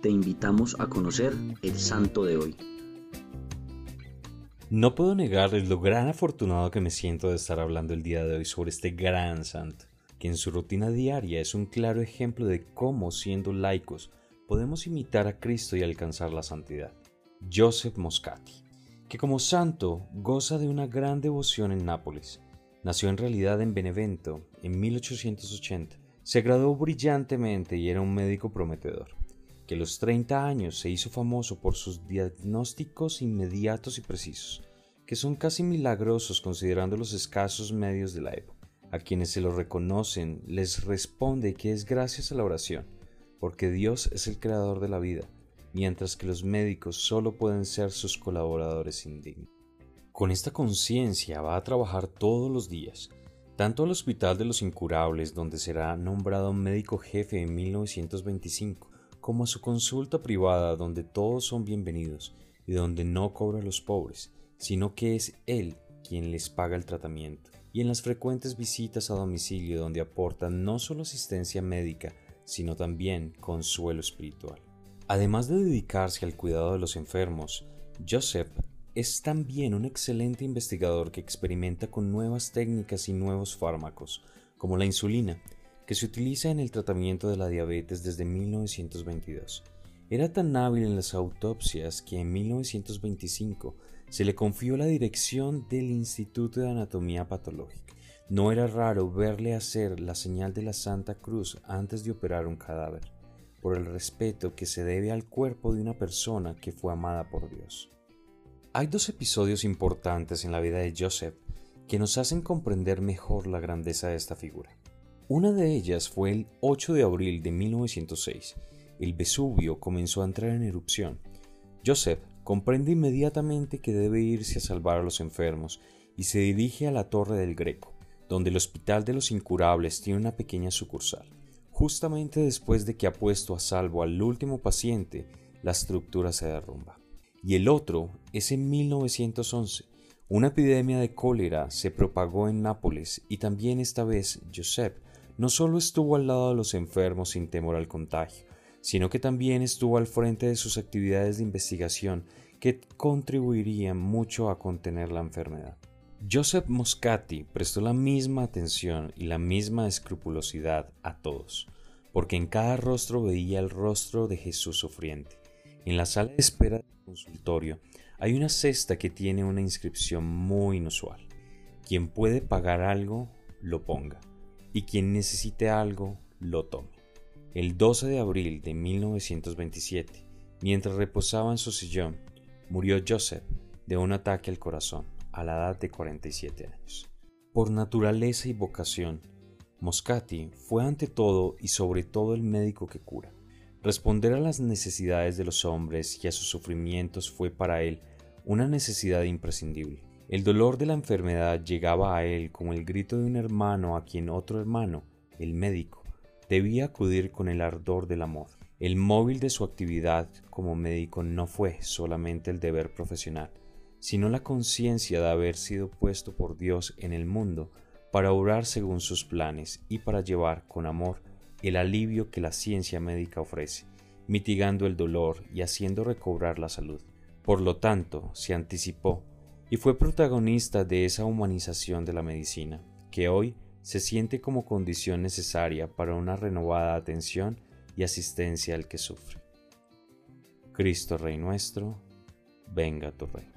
te invitamos a conocer el santo de hoy. No puedo negarles lo gran afortunado que me siento de estar hablando el día de hoy sobre este gran santo, que en su rutina diaria es un claro ejemplo de cómo, siendo laicos, podemos imitar a Cristo y alcanzar la santidad. Joseph Moscati, que como santo goza de una gran devoción en Nápoles. Nació en realidad en Benevento en 1880. Se graduó brillantemente y era un médico prometedor que los 30 años se hizo famoso por sus diagnósticos inmediatos y precisos, que son casi milagrosos considerando los escasos medios de la época. A quienes se lo reconocen les responde que es gracias a la oración, porque Dios es el creador de la vida, mientras que los médicos solo pueden ser sus colaboradores indignos. Con esta conciencia va a trabajar todos los días, tanto al Hospital de los Incurables, donde será nombrado médico jefe en 1925, como a su consulta privada donde todos son bienvenidos y donde no cobra a los pobres, sino que es él quien les paga el tratamiento, y en las frecuentes visitas a domicilio donde aporta no solo asistencia médica, sino también consuelo espiritual. Además de dedicarse al cuidado de los enfermos, Joseph es también un excelente investigador que experimenta con nuevas técnicas y nuevos fármacos, como la insulina, que se utiliza en el tratamiento de la diabetes desde 1922. Era tan hábil en las autopsias que en 1925 se le confió la dirección del Instituto de Anatomía Patológica. No era raro verle hacer la señal de la Santa Cruz antes de operar un cadáver, por el respeto que se debe al cuerpo de una persona que fue amada por Dios. Hay dos episodios importantes en la vida de Joseph que nos hacen comprender mejor la grandeza de esta figura. Una de ellas fue el 8 de abril de 1906. El Vesubio comenzó a entrar en erupción. Joseph comprende inmediatamente que debe irse a salvar a los enfermos y se dirige a la Torre del Greco, donde el Hospital de los Incurables tiene una pequeña sucursal. Justamente después de que ha puesto a salvo al último paciente, la estructura se derrumba. Y el otro es en 1911. Una epidemia de cólera se propagó en Nápoles y también esta vez Joseph no solo estuvo al lado de los enfermos sin temor al contagio, sino que también estuvo al frente de sus actividades de investigación que contribuirían mucho a contener la enfermedad. Joseph Moscati prestó la misma atención y la misma escrupulosidad a todos, porque en cada rostro veía el rostro de Jesús sufriente. En la sala de espera del consultorio hay una cesta que tiene una inscripción muy inusual. Quien puede pagar algo, lo ponga y quien necesite algo lo tome. El 12 de abril de 1927, mientras reposaba en su sillón, murió Joseph de un ataque al corazón a la edad de 47 años. Por naturaleza y vocación, Moscati fue ante todo y sobre todo el médico que cura. Responder a las necesidades de los hombres y a sus sufrimientos fue para él una necesidad imprescindible. El dolor de la enfermedad llegaba a él como el grito de un hermano a quien otro hermano, el médico, debía acudir con el ardor del amor. El móvil de su actividad como médico no fue solamente el deber profesional, sino la conciencia de haber sido puesto por Dios en el mundo para obrar según sus planes y para llevar con amor el alivio que la ciencia médica ofrece, mitigando el dolor y haciendo recobrar la salud. Por lo tanto, se anticipó y fue protagonista de esa humanización de la medicina, que hoy se siente como condición necesaria para una renovada atención y asistencia al que sufre. Cristo Rey nuestro, venga tu reino.